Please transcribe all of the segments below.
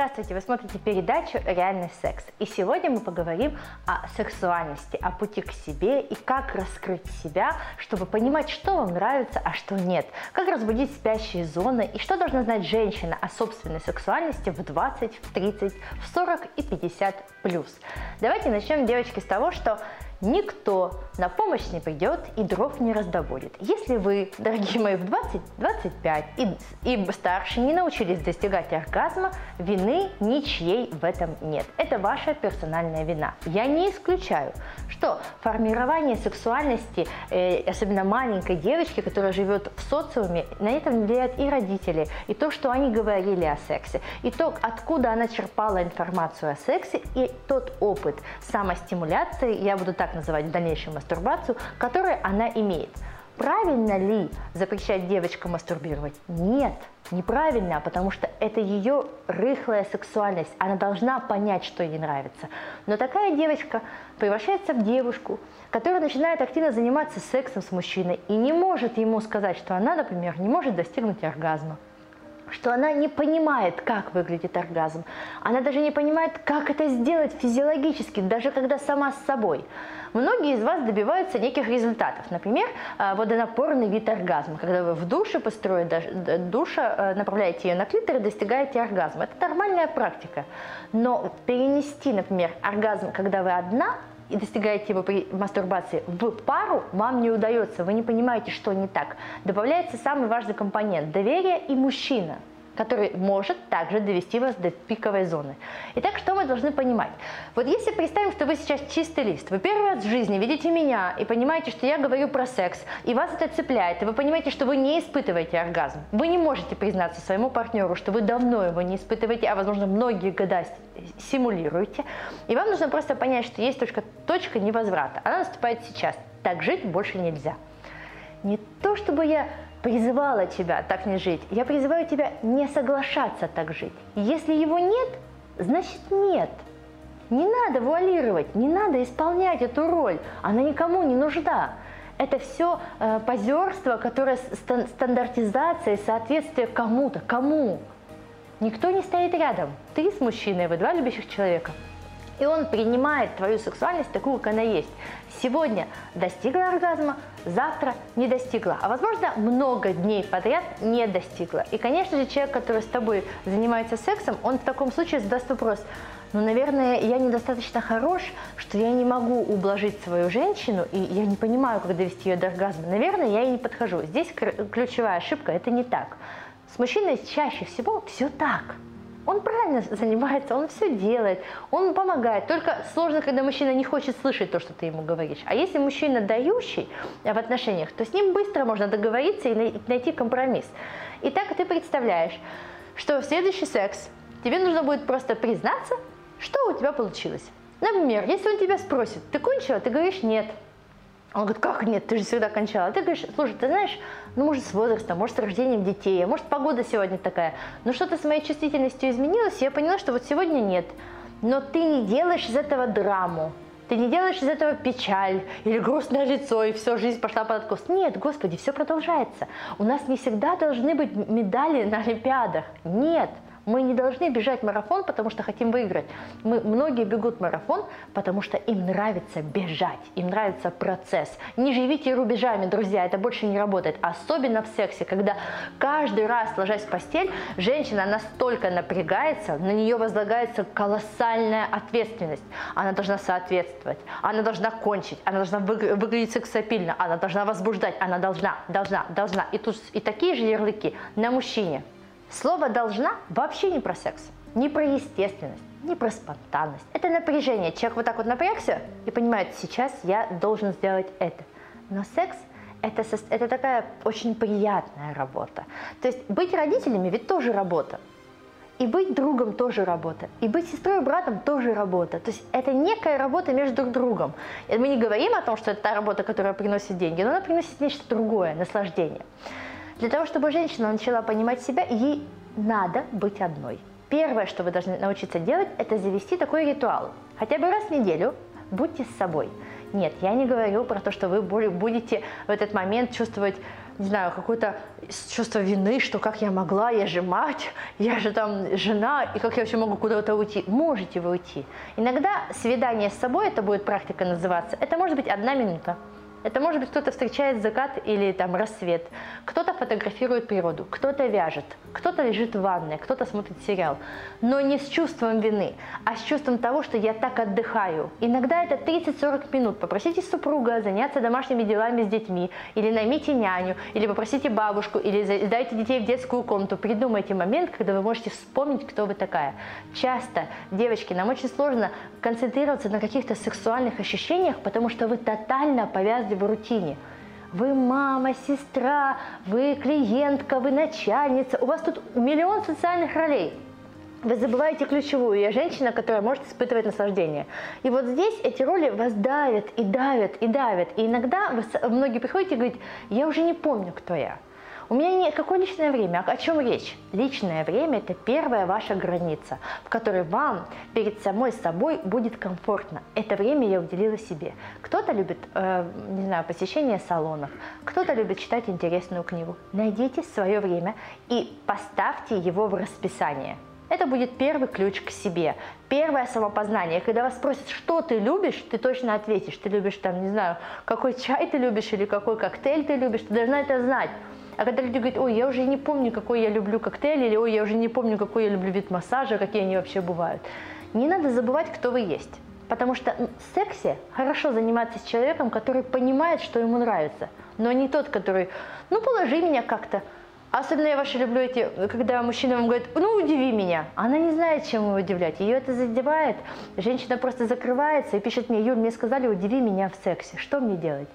Здравствуйте, вы смотрите передачу «Реальный секс». И сегодня мы поговорим о сексуальности, о пути к себе и как раскрыть себя, чтобы понимать, что вам нравится, а что нет. Как разбудить спящие зоны и что должна знать женщина о собственной сексуальности в 20, в 30, в 40 и 50 плюс. Давайте начнем, девочки, с того, что никто на помощь не придет и дров не раздобудет. Если вы, дорогие мои, в 20-25 и, и старше не научились достигать оргазма, вины ничьей в этом нет. Это ваша персональная вина. Я не исключаю, что формирование сексуальности, э, особенно маленькой девочки, которая живет в социуме, на этом влияют и родители, и то, что они говорили о сексе, и то, откуда она черпала информацию о сексе, и тот опыт самостимуляции, я буду так называть в дальнейшем мастурбацию, которую она имеет. Правильно ли запрещать девочкам мастурбировать? Нет, неправильно, потому что это ее рыхлая сексуальность. Она должна понять, что ей нравится. Но такая девочка превращается в девушку, которая начинает активно заниматься сексом с мужчиной и не может ему сказать, что она, например, не может достигнуть оргазма что она не понимает, как выглядит оргазм. Она даже не понимает, как это сделать физиологически, даже когда сама с собой. Многие из вас добиваются неких результатов. Например, э, водонапорный вид оргазма. Когда вы в душе, построя душа, э, направляете ее на клитор и достигаете оргазма. Это нормальная практика. Но перенести, например, оргазм, когда вы одна, и достигаете его при мастурбации в пару, вам не удается, вы не понимаете, что не так. Добавляется самый важный компонент – доверие и мужчина – который может также довести вас до пиковой зоны. Итак, что мы должны понимать? Вот если представим, что вы сейчас чистый лист, вы первый раз в жизни видите меня и понимаете, что я говорю про секс, и вас это цепляет, и вы понимаете, что вы не испытываете оргазм, вы не можете признаться своему партнеру, что вы давно его не испытываете, а возможно многие года симулируете, и вам нужно просто понять, что есть точка, точка невозврата. Она наступает сейчас. Так жить больше нельзя. Не то, чтобы я призывала тебя так не жить. Я призываю тебя не соглашаться так жить. Если его нет, значит нет. Не надо вуалировать, не надо исполнять эту роль. Она никому не нужна. Это все э, позерство, которое стан стандартизация, соответствие кому-то. Кому? Никто не стоит рядом. Ты с мужчиной, вы два любящих человека и он принимает твою сексуальность такую, как она есть. Сегодня достигла оргазма, завтра не достигла, а возможно много дней подряд не достигла. И, конечно же, человек, который с тобой занимается сексом, он в таком случае задаст вопрос, ну, наверное, я недостаточно хорош, что я не могу ублажить свою женщину, и я не понимаю, как довести ее до оргазма. Наверное, я ей не подхожу. Здесь ключевая ошибка – это не так. С мужчиной чаще всего все так – он правильно занимается, он все делает, он помогает. Только сложно, когда мужчина не хочет слышать то, что ты ему говоришь. А если мужчина дающий в отношениях, то с ним быстро можно договориться и найти компромисс. И так ты представляешь, что в следующий секс тебе нужно будет просто признаться, что у тебя получилось. Например, если он тебя спросит, ты кончила, ты говоришь нет. Он говорит, как нет, ты же всегда кончала. А ты говоришь, слушай, ты знаешь, ну, может, с возрастом, может, с рождением детей, а может, погода сегодня такая. Но что-то с моей чувствительностью изменилось, и я поняла, что вот сегодня нет. Но ты не делаешь из этого драму. Ты не делаешь из этого печаль или грустное лицо, и все, жизнь пошла под откос. Нет, Господи, все продолжается. У нас не всегда должны быть медали на Олимпиадах. Нет. Мы не должны бежать марафон, потому что хотим выиграть. Мы, многие бегут марафон, потому что им нравится бежать, им нравится процесс. Не живите рубежами, друзья, это больше не работает. Особенно в сексе, когда каждый раз, ложась в постель, женщина настолько напрягается, на нее возлагается колоссальная ответственность. Она должна соответствовать, она должна кончить, она должна выглядеть сексапильно, она должна возбуждать, она должна, должна, должна. И, тут, и такие же ярлыки на мужчине – Слово «должна» вообще не про секс, не про естественность, не про спонтанность. Это напряжение. Человек вот так вот напрягся и понимает, сейчас я должен сделать это. Но секс это, это такая очень приятная работа. То есть быть родителями ведь тоже работа. И быть другом тоже работа. И быть сестрой и братом тоже работа. То есть это некая работа между друг другом. Мы не говорим о том, что это та работа, которая приносит деньги, но она приносит нечто другое, наслаждение. Для того, чтобы женщина начала понимать себя, ей надо быть одной. Первое, что вы должны научиться делать, это завести такой ритуал. Хотя бы раз в неделю будьте с собой. Нет, я не говорю про то, что вы будете в этот момент чувствовать не знаю, какое-то чувство вины, что как я могла, я же мать, я же там жена, и как я вообще могу куда-то уйти. Можете вы уйти. Иногда свидание с собой, это будет практика называться, это может быть одна минута. Это может быть кто-то встречает закат или там рассвет, кто-то фотографирует природу, кто-то вяжет, кто-то лежит в ванной, кто-то смотрит сериал. Но не с чувством вины, а с чувством того, что я так отдыхаю. Иногда это 30-40 минут. Попросите супруга заняться домашними делами с детьми, или наймите няню, или попросите бабушку, или сдайте детей в детскую комнату. Придумайте момент, когда вы можете вспомнить, кто вы такая. Часто, девочки, нам очень сложно концентрироваться на каких-то сексуальных ощущениях, потому что вы тотально повязаны каждый в рутине. Вы мама, сестра, вы клиентка, вы начальница. У вас тут миллион социальных ролей. Вы забываете ключевую. Я женщина, которая может испытывать наслаждение. И вот здесь эти роли вас давят и давят и давят. И иногда вы, многие приходите и говорите, я уже не помню, кто я. У меня не какое личное время, о чем речь? Личное время – это первая ваша граница, в которой вам перед самой собой будет комфортно. Это время я уделила себе. Кто-то любит, э, не знаю, посещение салонов, кто-то любит читать интересную книгу. Найдите свое время и поставьте его в расписание. Это будет первый ключ к себе, первое самопознание. Когда вас спросят, что ты любишь, ты точно ответишь. Ты любишь, там, не знаю, какой чай ты любишь или какой коктейль ты любишь, ты должна это знать. А когда люди говорят, ой, я уже не помню, какой я люблю коктейль, или ой, я уже не помню, какой я люблю вид массажа, какие они вообще бывают. Не надо забывать, кто вы есть. Потому что в сексе хорошо заниматься с человеком, который понимает, что ему нравится, но не тот, который, ну, положи меня как-то. Особенно я ваши люблю эти, когда мужчина вам говорит, ну, удиви меня. Она не знает, чем его удивлять. Ее это задевает. Женщина просто закрывается и пишет мне, Юль, мне сказали, удиви меня в сексе. Что мне делать?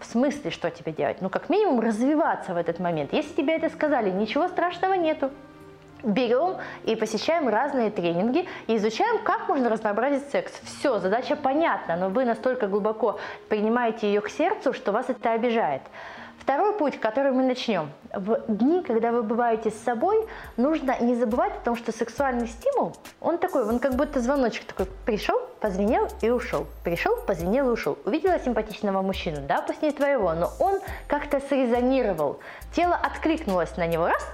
В смысле, что тебе делать? Ну, как минимум, развиваться в этот момент. Если тебе это сказали, ничего страшного нету. Берем и посещаем разные тренинги и изучаем, как можно разнообразить секс. Все, задача понятна, но вы настолько глубоко принимаете ее к сердцу, что вас это обижает. Второй путь, который мы начнем. В дни, когда вы бываете с собой, нужно не забывать о том, что сексуальный стимул, он такой, он как будто звоночек такой, пришел, позвенел и ушел. Пришел, позвенел и ушел. Увидела симпатичного мужчину, да, пусть не твоего, но он как-то срезонировал. Тело откликнулось на него, раз,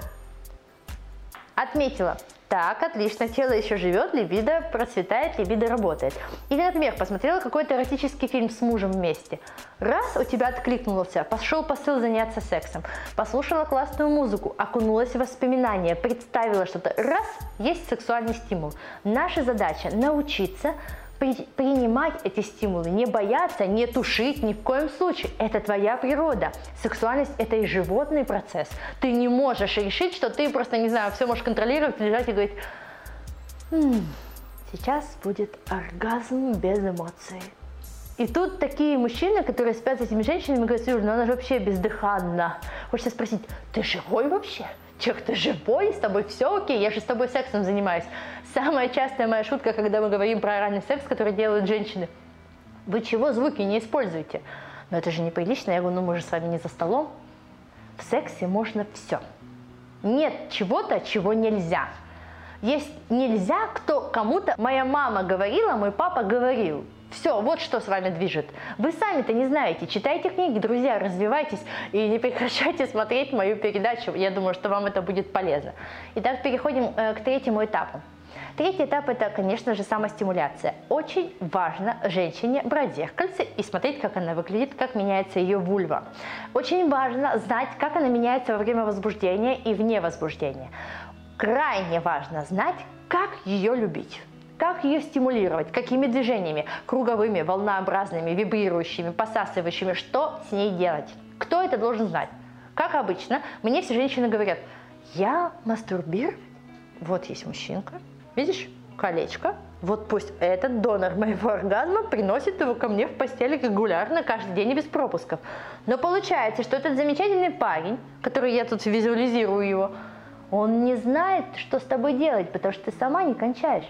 отметила, так, отлично, тело еще живет, либидо процветает, либидо работает. Или, например, посмотрела какой-то эротический фильм с мужем вместе. Раз, у тебя откликнулся, пошел посыл заняться сексом. Послушала классную музыку, окунулась в воспоминания, представила что-то. Раз, есть сексуальный стимул. Наша задача научиться при, принимать эти стимулы, не бояться, не тушить ни в коем случае. Это твоя природа. Сексуальность – это и животный процесс. Ты не можешь решить, что ты просто, не знаю, все можешь контролировать, лежать и говорить, «М-м, сейчас будет оргазм без эмоций. И тут такие мужчины, которые спят с этими женщинами, говорят, Юля, ну она же вообще бездыханна. Хочется спросить, ты живой вообще? Человек, ты живой, с тобой все окей, я же с тобой сексом занимаюсь. Самая частая моя шутка, когда мы говорим про оральный секс, который делают женщины. Вы чего звуки не используете? Но это же неприлично. Я говорю, ну мы же с вами не за столом. В сексе можно все. Нет чего-то, чего нельзя. Есть нельзя, кто кому-то... Моя мама говорила, мой папа говорил. Все, вот что с вами движет. Вы сами-то не знаете. Читайте книги, друзья, развивайтесь и не прекращайте смотреть мою передачу. Я думаю, что вам это будет полезно. Итак, переходим э, к третьему этапу. Третий этап – это, конечно же, самостимуляция. Очень важно женщине брать зеркальце и смотреть, как она выглядит, как меняется ее вульва. Очень важно знать, как она меняется во время возбуждения и вне возбуждения. Крайне важно знать, как ее любить. Как ее стимулировать? Какими движениями? Круговыми, волнообразными, вибрирующими, посасывающими? Что с ней делать? Кто это должен знать? Как обычно, мне все женщины говорят, я мастурбирую. Вот есть мужчинка, видишь, колечко. Вот пусть этот донор моего оргазма приносит его ко мне в постели регулярно, каждый день и без пропусков. Но получается, что этот замечательный парень, который я тут визуализирую его, он не знает, что с тобой делать, потому что ты сама не кончаешь.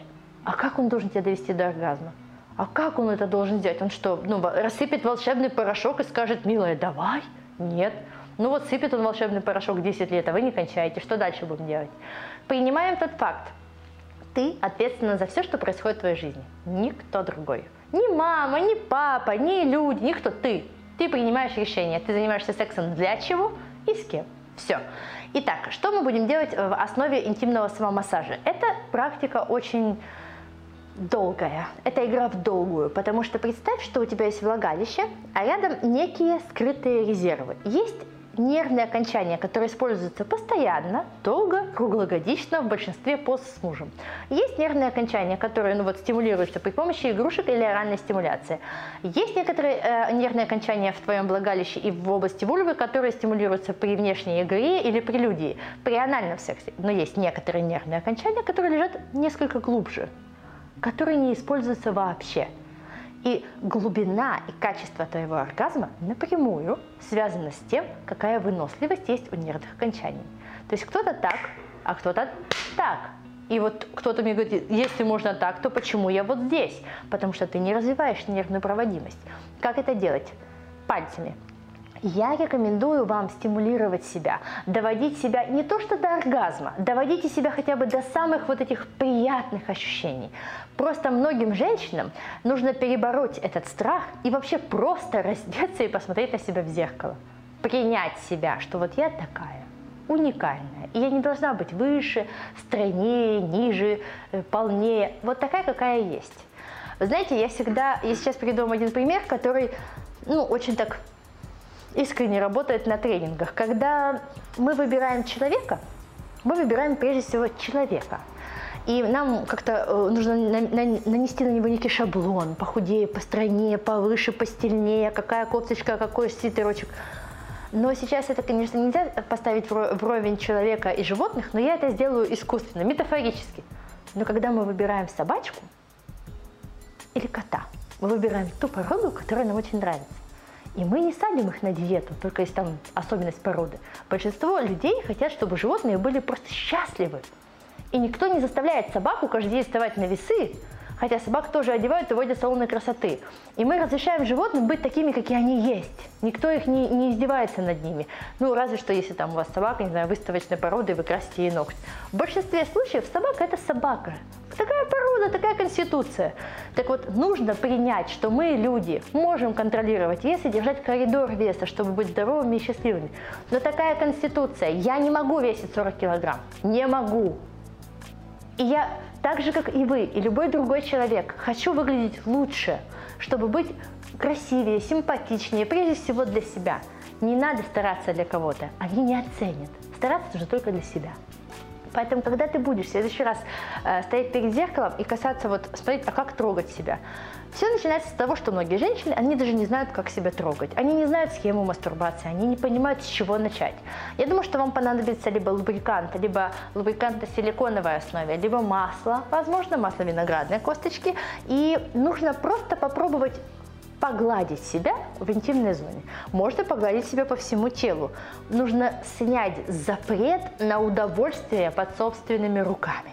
А как он должен тебя довести до оргазма? А как он это должен сделать? Он что, ну, рассыпет волшебный порошок и скажет, милая, давай? Нет. Ну вот сыпет он волшебный порошок 10 лет, а вы не кончаете. Что дальше будем делать? Принимаем тот факт. Ты ответственна за все, что происходит в твоей жизни. Никто другой. Ни мама, ни папа, ни люди, никто. Ты. Ты принимаешь решение, ты занимаешься сексом для чего и с кем. Все. Итак, что мы будем делать в основе интимного самомассажа? Это практика очень долгая. Это игра в долгую, потому что представь, что у тебя есть влагалище, а рядом некие скрытые резервы. Есть нервные окончания, которые используются постоянно, долго, круглогодично в большинстве поз с мужем. Есть нервные окончания, которые ну, вот, стимулируются при помощи игрушек или оральной стимуляции. Есть некоторые э, нервные окончания в твоем влагалище и в области вульвы, которые стимулируются при внешней игре или прелюдии, при анальном сексе. Но есть некоторые нервные окончания, которые лежат несколько глубже, которые не используются вообще. И глубина и качество твоего оргазма напрямую связаны с тем, какая выносливость есть у нервных окончаний. То есть кто-то так, а кто-то так. И вот кто-то мне говорит, если можно так, то почему я вот здесь? Потому что ты не развиваешь нервную проводимость. Как это делать? Пальцами. Я рекомендую вам стимулировать себя, доводить себя не то что до оргазма, доводите себя хотя бы до самых вот этих приятных ощущений. Просто многим женщинам нужно перебороть этот страх и вообще просто раздеться и посмотреть на себя в зеркало. Принять себя, что вот я такая, уникальная. И я не должна быть выше, стройнее, ниже, э, полнее. Вот такая, какая есть. Знаете, я всегда, я сейчас приведу вам один пример, который, ну, очень так искренне работает на тренингах. Когда мы выбираем человека, мы выбираем прежде всего человека. И нам как-то э, нужно нанести на него некий шаблон, похудее, постройнее, повыше, постельнее, какая кофточка, какой свитерочек. Но сейчас это, конечно, нельзя поставить вровень человека и животных, но я это сделаю искусственно, метафорически. Но когда мы выбираем собачку или кота, мы выбираем ту породу, которая нам очень нравится. И мы не садим их на диету, только если там особенность породы. Большинство людей хотят, чтобы животные были просто счастливы. И никто не заставляет собаку каждый день вставать на весы, хотя собак тоже одевают и водят салоны красоты. И мы разрешаем животным быть такими, какие они есть. Никто их не, не издевается над ними. Ну, разве что, если там у вас собака, не знаю, выставочной породы, и вы красите ей ногти. В большинстве случаев собака – это собака. Такая порода, такая конституция. Так вот, нужно принять, что мы, люди, можем контролировать вес и держать коридор веса, чтобы быть здоровыми и счастливыми. Но такая конституция. Я не могу весить 40 килограмм. Не могу. И я так же, как и вы, и любой другой человек, хочу выглядеть лучше, чтобы быть красивее, симпатичнее, прежде всего для себя. Не надо стараться для кого-то, они не оценят. Стараться нужно только для себя. Поэтому, когда ты будешь в следующий раз э, стоять перед зеркалом и касаться, вот, смотреть, а как трогать себя, все начинается с того, что многие женщины, они даже не знают, как себя трогать. Они не знают схему мастурбации, они не понимают, с чего начать. Я думаю, что вам понадобится либо лубрикант, либо лубрикант на силиконовой основе, либо масло, возможно, масло виноградной косточки. И нужно просто попробовать погладить себя в интимной зоне. Можно погладить себя по всему телу. Нужно снять запрет на удовольствие под собственными руками.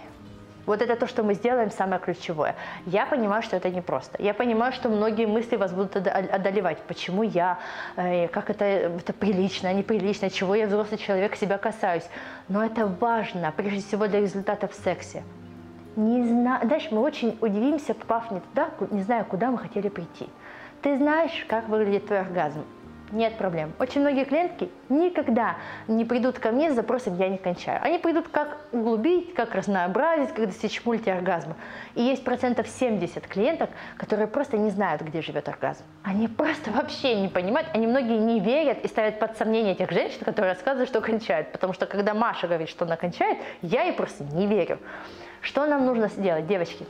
Вот это то, что мы сделаем, самое ключевое. Я понимаю, что это непросто. Я понимаю, что многие мысли вас будут одолевать. Почему я? Э, как это, это прилично, неприлично? Чего я взрослый человек себя касаюсь? Но это важно, прежде всего для результата в сексе. Не знаю, дальше мы очень удивимся, попав не туда, не зная, куда мы хотели прийти. Ты знаешь, как выглядит твой оргазм. Нет проблем. Очень многие клиентки никогда не придут ко мне с запросом «я не кончаю». Они придут как углубить, как разнообразить, как достичь мультиоргазма. И есть процентов 70 клиенток, которые просто не знают, где живет оргазм. Они просто вообще не понимают, они многие не верят и ставят под сомнение тех женщин, которые рассказывают, что кончают. Потому что когда Маша говорит, что она кончает, я ей просто не верю. Что нам нужно сделать, девочки?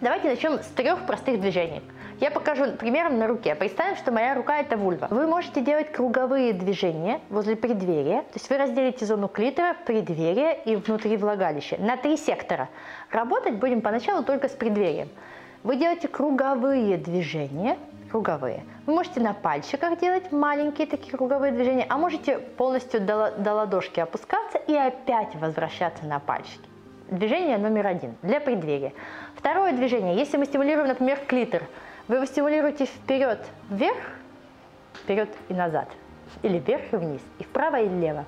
Давайте начнем с трех простых движений. Я покажу примером на руке. Представим, что моя рука это вульва. Вы можете делать круговые движения возле преддверия. То есть вы разделите зону клитора, преддверия и внутри влагалища на три сектора. Работать будем поначалу только с преддверием. Вы делаете круговые движения, круговые. Вы можете на пальчиках делать маленькие такие круговые движения, а можете полностью до, до ладошки опускаться и опять возвращаться на пальчики. Движение номер один для преддверия. Второе движение. Если мы стимулируем, например, клитор, вы стимулируете вперед, вверх, вперед и назад. Или вверх и вниз, и вправо и влево.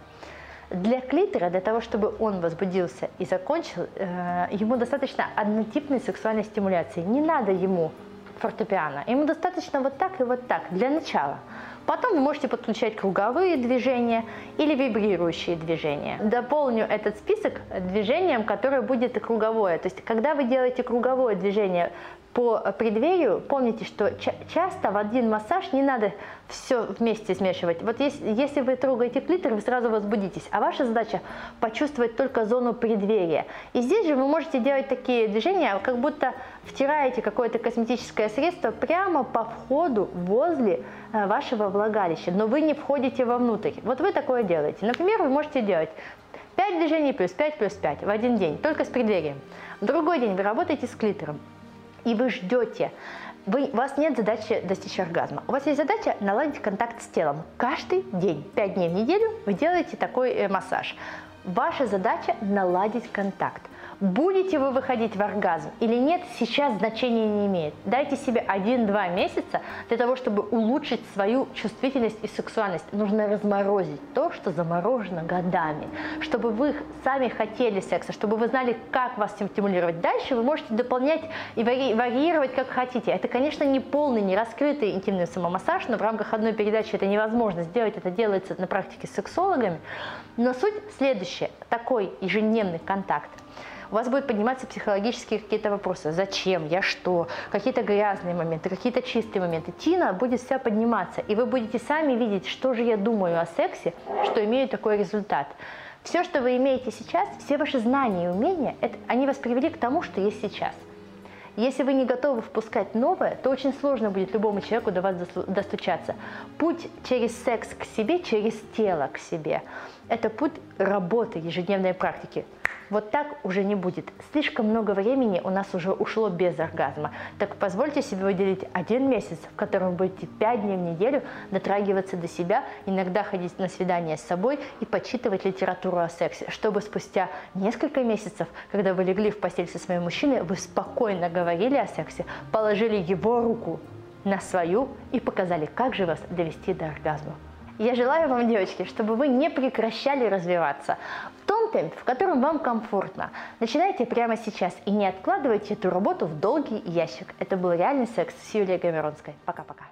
Для клитора, для того, чтобы он возбудился и закончил, э, ему достаточно однотипной сексуальной стимуляции. Не надо ему фортепиано. Ему достаточно вот так и вот так для начала. Потом вы можете подключать круговые движения или вибрирующие движения. Дополню этот список движением, которое будет круговое. То есть, когда вы делаете круговое движение по преддверию, помните, что часто в один массаж не надо все вместе смешивать. Вот если, если вы трогаете клитор, вы сразу возбудитесь, а ваша задача почувствовать только зону преддверия. И здесь же вы можете делать такие движения, как будто втираете какое-то косметическое средство прямо по входу возле э, вашего влагалища, но вы не входите вовнутрь. Вот вы такое делаете. Например, вы можете делать 5 движений плюс 5 плюс 5 в один день, только с преддверием. В другой день вы работаете с клитором и вы ждете, вы, у вас нет задачи достичь оргазма. У вас есть задача наладить контакт с телом. Каждый день, 5 дней в неделю вы делаете такой э, массаж. Ваша задача наладить контакт. Будете вы выходить в оргазм или нет, сейчас значения не имеет. Дайте себе 1-2 месяца для того, чтобы улучшить свою чувствительность и сексуальность. Нужно разморозить то, что заморожено годами. Чтобы вы сами хотели секса, чтобы вы знали, как вас стимулировать. Дальше вы можете дополнять и варьировать, как хотите. Это, конечно, не полный, не раскрытый интимный самомассаж, но в рамках одной передачи это невозможно сделать. Это делается на практике с сексологами. Но суть следующая. Такой ежедневный контакт у вас будут подниматься психологические какие-то вопросы. Зачем? Я что? Какие-то грязные моменты, какие-то чистые моменты. Тина будет вся подниматься, и вы будете сами видеть, что же я думаю о сексе, что имею такой результат. Все, что вы имеете сейчас, все ваши знания и умения, это, они вас привели к тому, что есть сейчас. Если вы не готовы впускать новое, то очень сложно будет любому человеку до вас достучаться. Путь через секс к себе, через тело к себе – это путь работы, ежедневной практики. Вот так уже не будет. Слишком много времени у нас уже ушло без оргазма. Так позвольте себе выделить один месяц, в котором будете пять дней в неделю дотрагиваться до себя, иногда ходить на свидание с собой и почитывать литературу о сексе, чтобы спустя несколько месяцев, когда вы легли в постель со своим мужчиной, вы спокойно говорили о сексе, положили его руку на свою и показали, как же вас довести до оргазма. Я желаю вам, девочки, чтобы вы не прекращали развиваться в том темпе, в котором вам комфортно. Начинайте прямо сейчас и не откладывайте эту работу в долгий ящик. Это был «Реальный секс» с Юлией Гамеронской. Пока-пока.